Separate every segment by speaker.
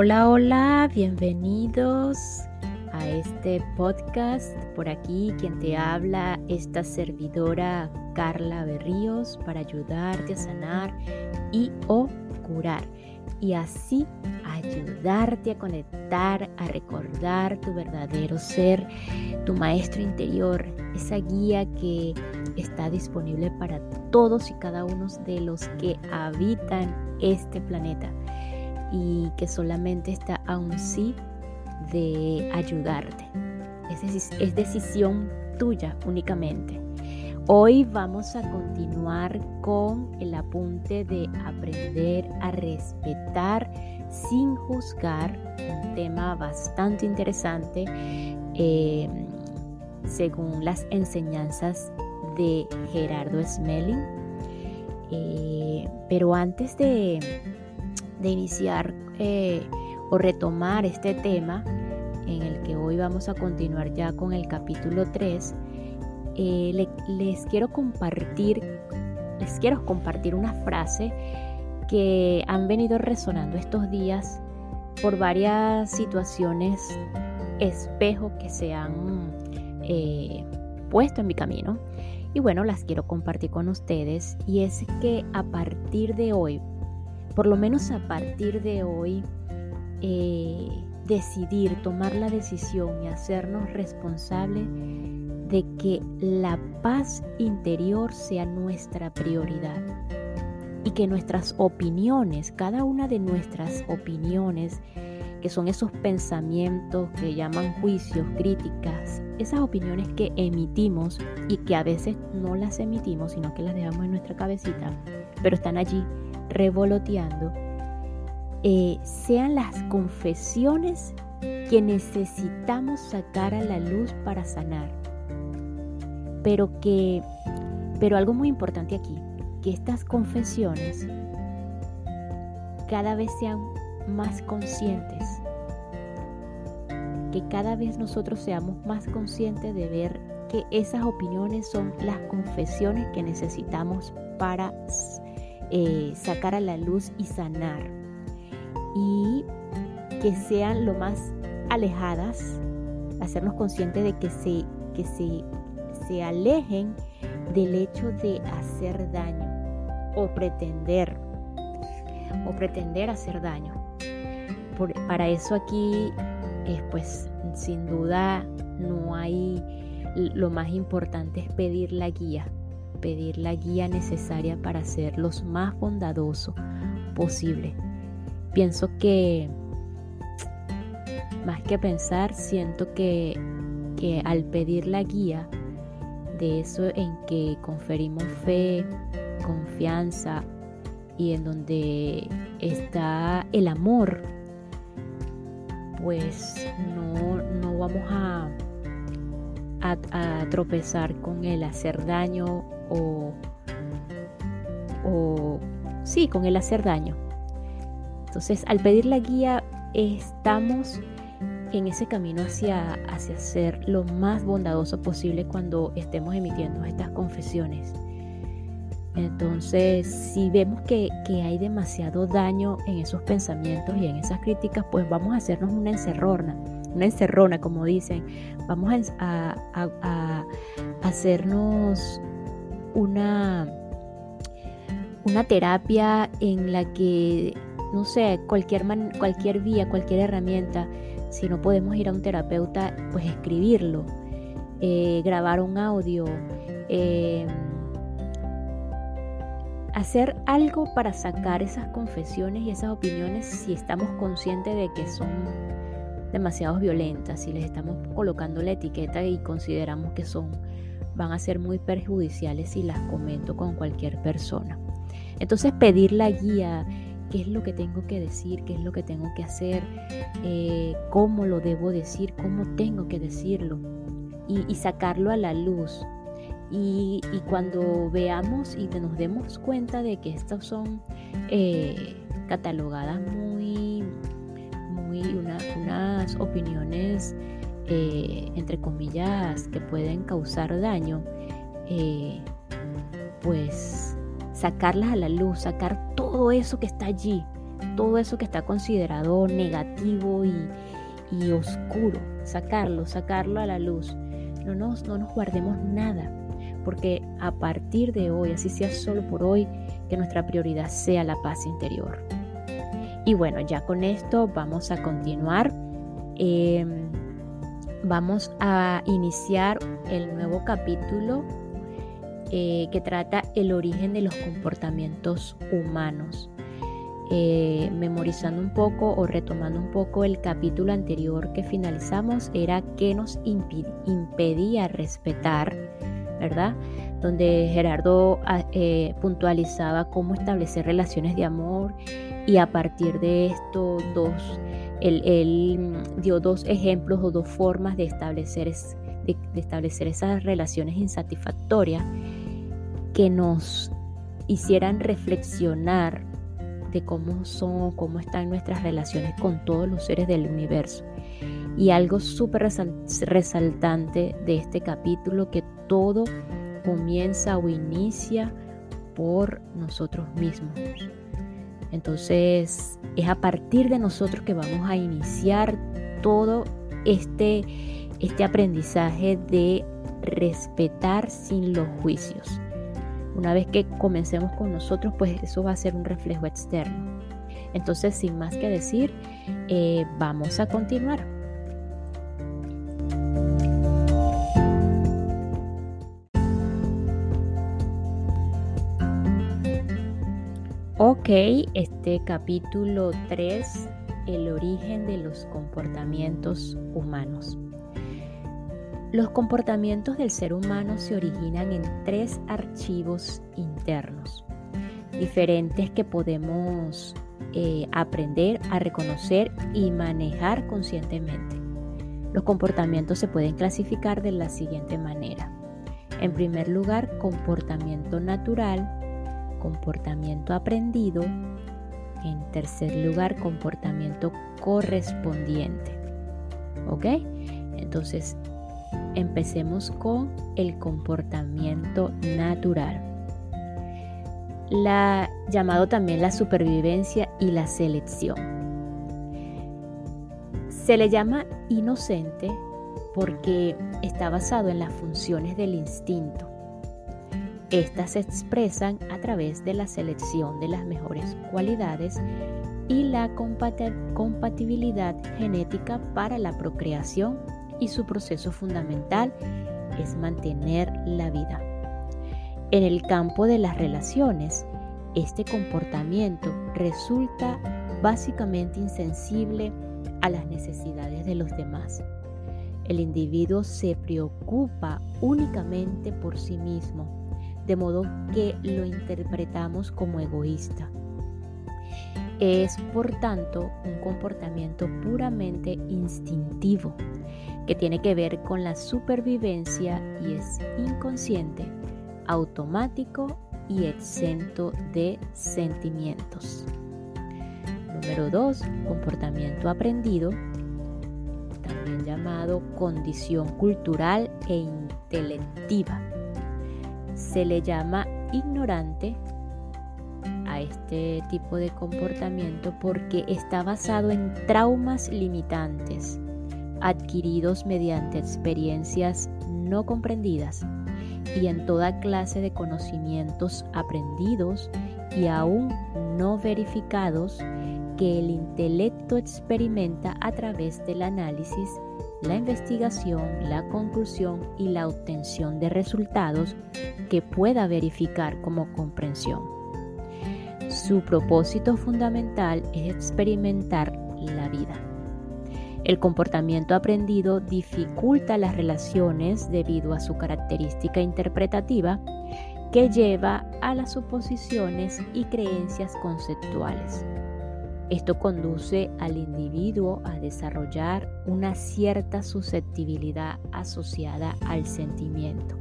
Speaker 1: Hola, hola, bienvenidos a este podcast. Por aquí quien te habla, esta servidora Carla Berríos para ayudarte a sanar y o curar. Y así ayudarte a conectar, a recordar tu verdadero ser, tu maestro interior, esa guía que está disponible para todos y cada uno de los que habitan este planeta y que solamente está a un sí de ayudarte. Es, es decisión tuya únicamente. Hoy vamos a continuar con el apunte de aprender a respetar sin juzgar, un tema bastante interesante eh, según las enseñanzas de Gerardo Smelling. Eh, pero antes de, de iniciar eh, o retomar este tema, en el que hoy vamos a continuar ya con el capítulo 3, eh, les quiero compartir, les quiero compartir una frase que han venido resonando estos días por varias situaciones espejo que se han eh, puesto en mi camino. Y bueno, las quiero compartir con ustedes. Y es que a partir de hoy, por lo menos a partir de hoy, eh, decidir, tomar la decisión y hacernos responsables de que la paz interior sea nuestra prioridad y que nuestras opiniones, cada una de nuestras opiniones, que son esos pensamientos que llaman juicios, críticas, esas opiniones que emitimos y que a veces no las emitimos, sino que las dejamos en nuestra cabecita, pero están allí revoloteando, eh, sean las confesiones que necesitamos sacar a la luz para sanar. Pero que, pero algo muy importante aquí, que estas confesiones cada vez sean más conscientes, que cada vez nosotros seamos más conscientes de ver que esas opiniones son las confesiones que necesitamos para eh, sacar a la luz y sanar. Y que sean lo más alejadas, hacernos conscientes de que se, que se, se alejen del hecho de hacer daño o pretender o pretender hacer daño. para eso aquí, eh, pues sin duda no hay, lo más importante es pedir la guía, pedir la guía necesaria para ser los más bondadoso posible. Pienso que, más que pensar, siento que, que al pedir la guía de eso en que conferimos fe, confianza y en donde está el amor, pues no, no vamos a, a, tropezar con el hacer daño o, o sí, con el hacer daño. Entonces, al pedir la guía, estamos en ese camino hacia, hacia ser lo más bondadoso posible cuando estemos emitiendo estas confesiones. Entonces, si vemos que, hay demasiado daño en esos pensamientos y en esas críticas, pues vamos a hacernos una encerrona, una encerrona, como dicen. Vamos a, hacernos una, una terapia en la que, no sé, cualquier, cualquier vía, cualquier herramienta, si no podemos ir a un terapeuta, pues escribirlo, eh, grabar un audio. Eh, hacer algo para sacar esas confesiones y esas opiniones si estamos conscientes de que son demasiado violentas, si les estamos colocando la etiqueta y consideramos que son van a ser muy perjudiciales si las comento con cualquier persona. Entonces pedir la guía, qué es lo que tengo que decir, qué es lo que tengo que hacer, eh, cómo lo debo decir, cómo tengo que decirlo y sacarlo a la luz y, cuando veamos y nos demos cuenta de que estas son eh, catalogadas muy, muy unas opiniones, eh, entre comillas, que pueden causar daño, eh, pues sacarlas a la luz, sacar todo eso que está allí, todo eso que está considerado negativo y, oscuro, sacarlo, sacarlo a la luz. No nos, no nos guardemos nada, porque a partir de hoy, así sea solo por hoy, que nuestra prioridad sea la paz interior. Y bueno, ya con esto vamos a continuar. Em, vamos a iniciar el nuevo capítulo eh, que trata el origen de los comportamientos humanos. Eh, memorizando un poco o retomando un poco el capítulo anterior que finalizamos, era qué nos impedía respetar, ¿verdad? Donde Gerardo ah, eh, puntualizaba cómo establecer relaciones de amor y a partir de esto dos, él, dio dos ejemplos o dos formas de establecer, de establecer esas relaciones insatisfactorias que nos hicieran reflexionar de cómo son, cómo están nuestras relaciones con todos los seres del universo. Y algo súper resaltante de este capítulo, que todo comienza o inicia por nosotros mismos. Entonces es a partir de nosotros que vamos a iniciar todo este, este aprendizaje de respetar sin los juicios. Una vez que comencemos con nosotros, pues eso va a ser un reflejo externo. Entonces, sin más que decir, eh, vamos a continuar. Ok, este capítulo 3, el origen de los comportamientos humanos. Los comportamientos del ser humano se originan en tres archivos internos, diferentes que podemos eh, aprender a reconocer y manejar conscientemente. Los comportamientos se pueden clasificar de la siguiente manera. En primer lugar, comportamiento natural, comportamiento aprendido. En tercer lugar, comportamiento correspondiente. ¿Ok? Entonces, Empecemos con el comportamiento natural. La, llamado también la supervivencia y la selección. Se le llama inocente porque está basado en las funciones del instinto. Estas se expresan a través de la selección de las mejores cualidades y la compatibilidad genética para la procreación y su proceso fundamental es mantener la vida. En el campo de las relaciones, este comportamiento resulta básicamente insensible a las necesidades de los demás. El individuo se preocupa únicamente por sí mismo, de modo que lo interpretamos como egoísta. Es, por tanto, un comportamiento puramente instintivo que tiene que ver con la supervivencia y es inconsciente, automático y exento de sentimientos. Número 2. Comportamiento aprendido, también llamado condición cultural e intelectiva. Se le llama ignorante a este tipo de comportamiento porque está basado en traumas limitantes adquiridos mediante experiencias no comprendidas y en toda clase de conocimientos aprendidos y aún no verificados que el intelecto experimenta a través del análisis, la investigación, la conclusión y la obtención de resultados que pueda verificar como comprensión. Su propósito fundamental es experimentar la vida. El comportamiento aprendido dificulta las relaciones debido a su característica interpretativa que lleva a las suposiciones y creencias conceptuales. Esto conduce al individuo a desarrollar una cierta susceptibilidad asociada al sentimiento.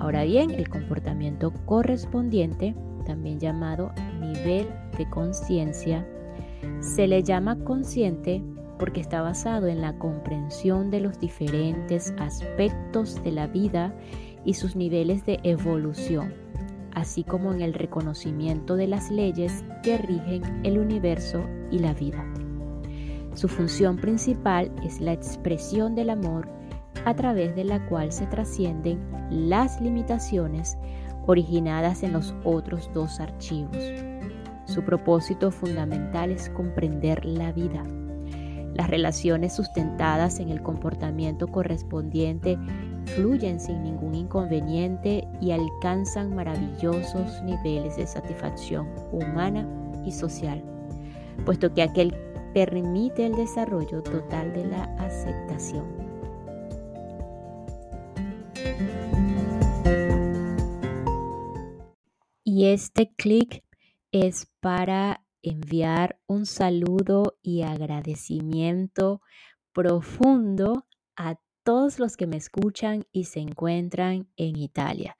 Speaker 1: Ahora bien, el comportamiento correspondiente, también llamado nivel de conciencia, se le llama consciente porque está basado en la comprensión de los diferentes aspectos de la vida y sus niveles de evolución, así como en el reconocimiento de las leyes que rigen el universo y la vida. Su función principal es la expresión del amor a través de la cual se trascienden las limitaciones originadas en los otros dos archivos. Su propósito fundamental es comprender la vida. Las relaciones sustentadas en el comportamiento correspondiente fluyen sin ningún inconveniente y alcanzan maravillosos niveles de satisfacción humana y social, puesto que aquel permite el desarrollo total de la aceptación. Y este clic es para enviar un saludo y agradecimiento profundo a todos los que me escuchan y se encuentran en Italia,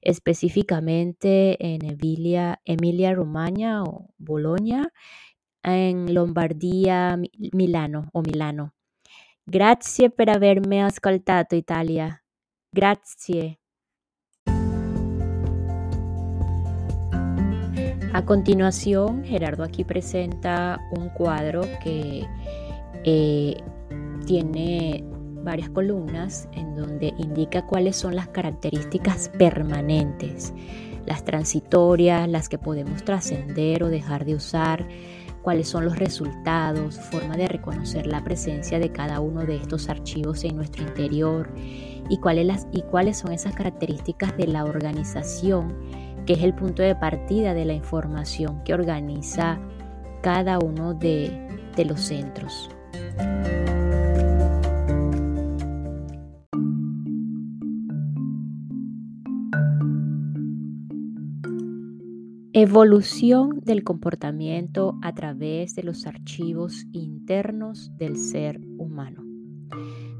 Speaker 1: específicamente en Emilia, Emilia Romagna o Bologna, en Lombardia, Milano o Milano. Grazie per avermi ascoltato Italia. Grazie. A continuación, Gerardo aquí presenta un cuadro que eh, tiene varias columnas en donde indica cuáles son las características permanentes, las transitorias, las que podemos trascender o dejar de usar, cuáles son los resultados, forma de reconocer la presencia de cada uno de estos archivos en nuestro interior y cuáles, y cuáles son esas características de la organización, que es el punto de partida de la información que organiza cada uno de los centros. Evolución del comportamiento a través de los archivos internos del ser humano.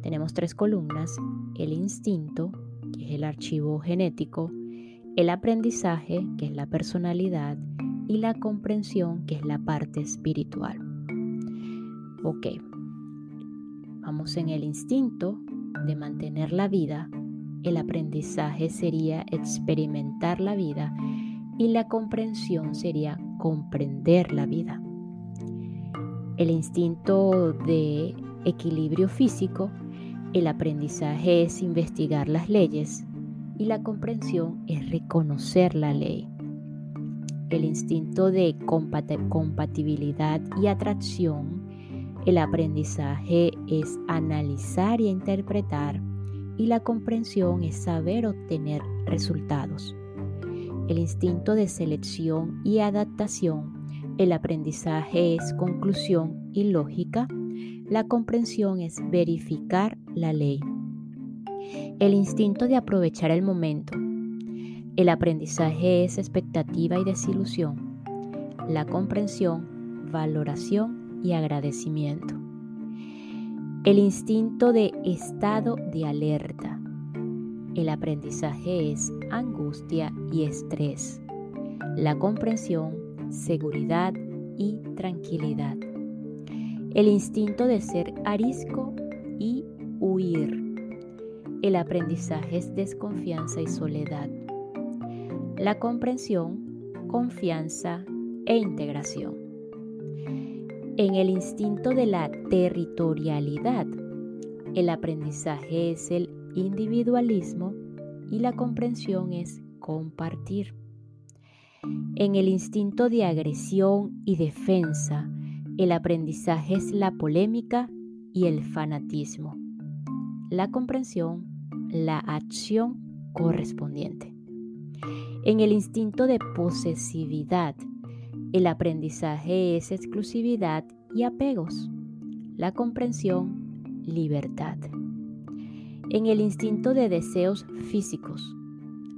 Speaker 1: Tenemos tres columnas, el instinto, que es el archivo genético, el aprendizaje, que es la personalidad, y la comprensión, que es la parte espiritual. Ok, vamos en el instinto de mantener la vida, el aprendizaje sería experimentar la vida y la comprensión sería comprender la vida. El instinto de equilibrio físico, el aprendizaje es investigar las leyes y la comprensión es reconocer la ley. El instinto de compatibilidad y atracción, el aprendizaje es analizar y interpretar y la comprensión es saber obtener resultados el instinto de selección y adaptación, el aprendizaje es conclusión y lógica, la comprensión es verificar la ley. El instinto de aprovechar el momento, el aprendizaje es expectativa y desilusión, la comprensión, valoración y agradecimiento. El instinto de estado de alerta, el aprendizaje es angustia y estrés. La comprensión, seguridad y tranquilidad. El instinto de ser arisco y huir. El aprendizaje es desconfianza y soledad. La comprensión, confianza e integración. En el instinto de la territorialidad, el aprendizaje es el individualismo y la comprensión es compartir. En el instinto de agresión y defensa, el aprendizaje es la polémica y el fanatismo. La comprensión, la acción correspondiente. En el instinto de posesividad, el aprendizaje es exclusividad y apegos. La comprensión, libertad. En el instinto de deseos físicos,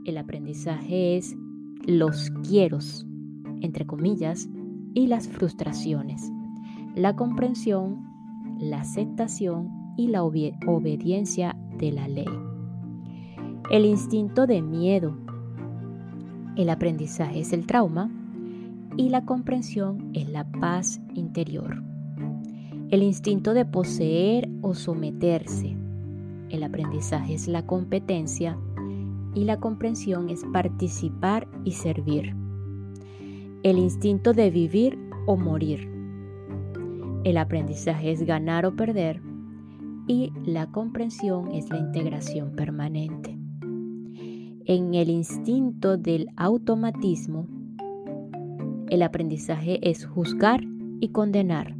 Speaker 1: el aprendizaje es los quieros, entre comillas, y las frustraciones, la comprensión, la aceptación y la obediencia de la ley. El instinto de miedo, el aprendizaje es el trauma y la comprensión es la paz interior. El instinto de poseer o someterse, el aprendizaje es la competencia y la comprensión es participar y servir. El instinto de vivir o morir. El aprendizaje es ganar o perder y la comprensión es la integración permanente. En el instinto del automatismo, el aprendizaje es juzgar y condenar.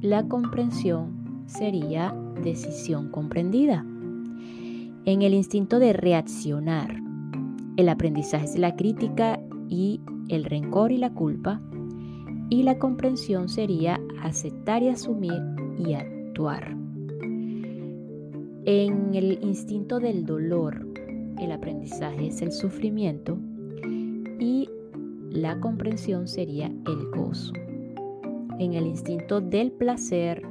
Speaker 1: La comprensión sería decisión comprendida. En el instinto de reaccionar, el aprendizaje es la crítica y el rencor y la culpa. Y la comprensión sería aceptar y asumir y actuar. En el instinto del dolor, el aprendizaje es el sufrimiento y la comprensión sería el gozo. En el instinto del placer,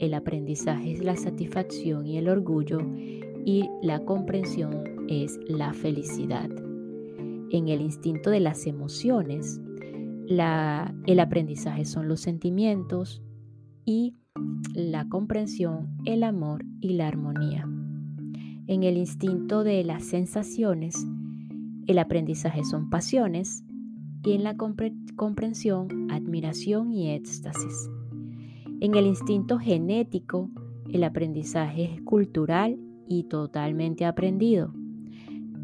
Speaker 1: el aprendizaje es la satisfacción y el orgullo y la comprensión es la felicidad. En el instinto de las emociones, el aprendizaje son los sentimientos y la comprensión, el amor y la armonía. En el instinto de las sensaciones, el aprendizaje son pasiones y en la comprensión, admiración y éxtasis. En el instinto genético, el aprendizaje es cultural y totalmente aprendido.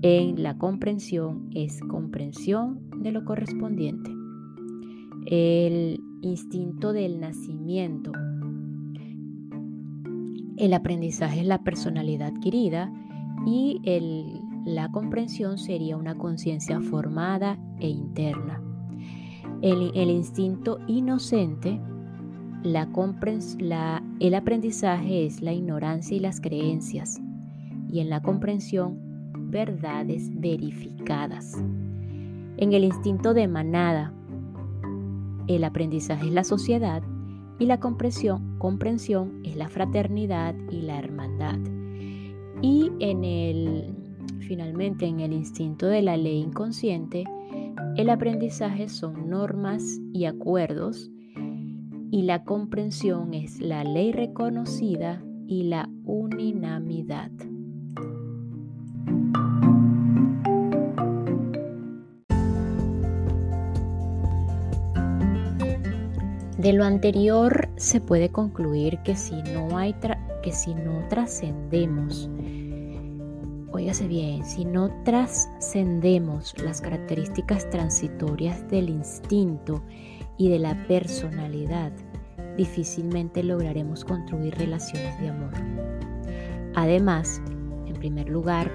Speaker 1: En la comprensión es comprensión de lo correspondiente. El instinto del nacimiento el aprendizaje es la personalidad adquirida y la comprensión sería una conciencia formada e interna. El, el instinto inocente, la, la, el aprendizaje es la ignorancia y las creencias. Y en la comprensión, verdades verificadas. En el instinto de manada, el aprendizaje es la sociedad y la comprensión, comprensión es la fraternidad y la hermandad. Y en el, finalmente, en el instinto de la ley inconsciente, el aprendizaje son normas y acuerdos y la comprensión es la ley reconocida y la unanimidad. De lo anterior se puede concluir que si no hay que si no trascendemos, óigase bien, si no trascendemos las características transitorias del instinto y de la personalidad, difícilmente lograremos construir relaciones de amor. Además, en primer lugar,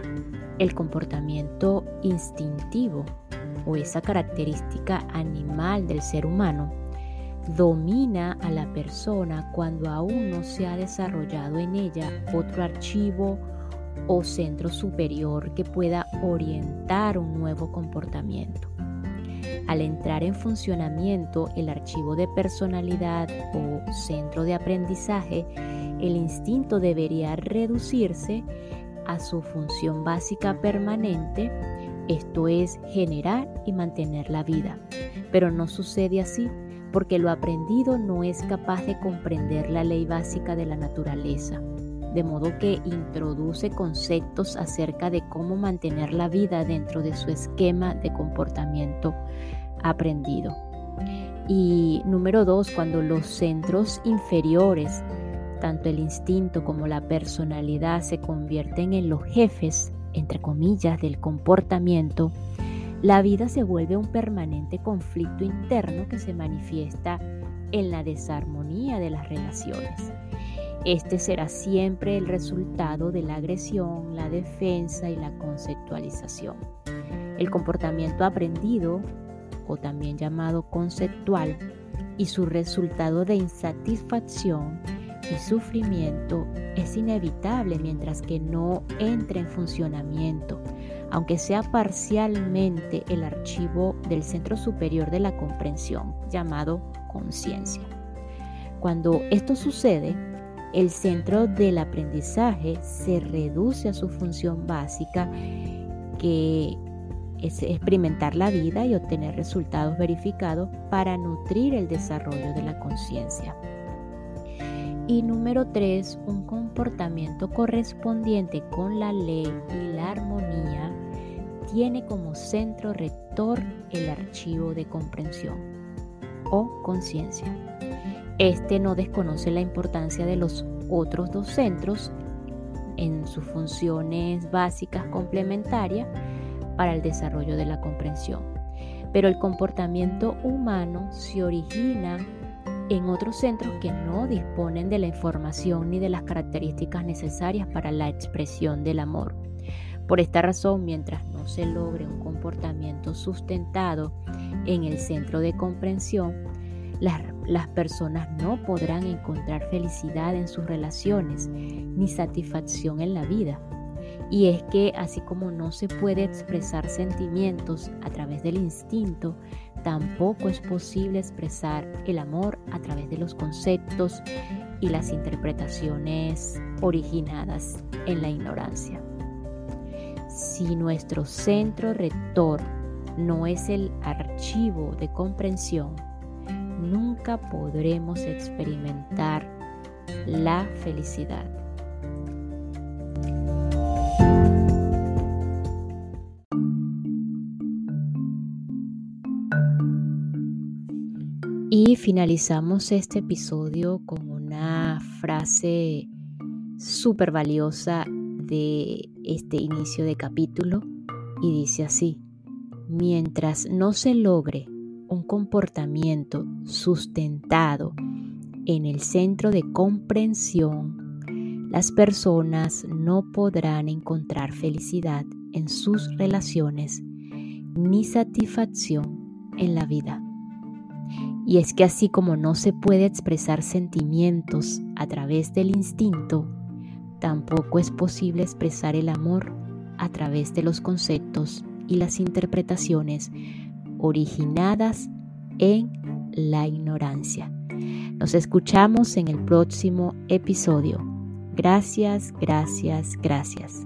Speaker 1: el comportamiento instintivo o esa característica animal del ser humano domina a la persona cuando aún no se ha desarrollado en ella otro archivo o centro superior que pueda orientar un nuevo comportamiento. Al entrar en funcionamiento el archivo de personalidad o centro de aprendizaje, el instinto debería reducirse a su función básica permanente, esto es generar y mantener la vida. Pero no sucede así porque lo aprendido no es capaz de comprender la ley básica de la naturaleza, de modo que introduce conceptos acerca de cómo mantener la vida dentro de su esquema de comportamiento aprendido. Y número dos, cuando los centros inferiores, tanto el instinto como la personalidad, se convierten en los jefes, entre comillas, del comportamiento, la vida se vuelve un permanente conflicto interno que se manifiesta en la desarmonía de las relaciones. Este será siempre el resultado de la agresión, la defensa y la conceptualización. El comportamiento aprendido, o también llamado conceptual, y su resultado de insatisfacción y sufrimiento es inevitable mientras que no entre en funcionamiento aunque sea parcialmente el archivo del centro superior de la comprensión, llamado conciencia. Cuando esto sucede, el centro del aprendizaje se reduce a su función básica, que es experimentar la vida y obtener resultados verificados para nutrir el desarrollo de la conciencia. Y número tres, un comportamiento correspondiente con la ley y la armonía tiene como centro rector el archivo de comprensión o conciencia. Este no desconoce la importancia de los otros dos centros en sus funciones básicas complementarias para el desarrollo de la comprensión. Pero el comportamiento humano se origina en otros centros que no disponen de la información ni de las características necesarias para la expresión del amor. Por esta razón, mientras no se logre un comportamiento sustentado en el centro de comprensión, las, las, personas no podrán encontrar felicidad en sus relaciones ni satisfacción en la vida. Y es que así como no se puede expresar sentimientos a través del instinto, tampoco es posible expresar el amor a través de los conceptos y las interpretaciones originadas en la ignorancia. Si nuestro centro rector no es el archivo de comprensión, nunca podremos experimentar la felicidad. Finalizamos este episodio con una frase súper valiosa de este inicio de capítulo y dice así, mientras no se logre un comportamiento sustentado en el centro de comprensión, las personas no podrán encontrar felicidad en sus relaciones ni satisfacción en la vida. Y es que así como no se puede expresar sentimientos a través del instinto, tampoco es posible expresar el amor a través de los conceptos y las interpretaciones originadas en la ignorancia. Nos escuchamos en el próximo episodio. Gracias, gracias, gracias.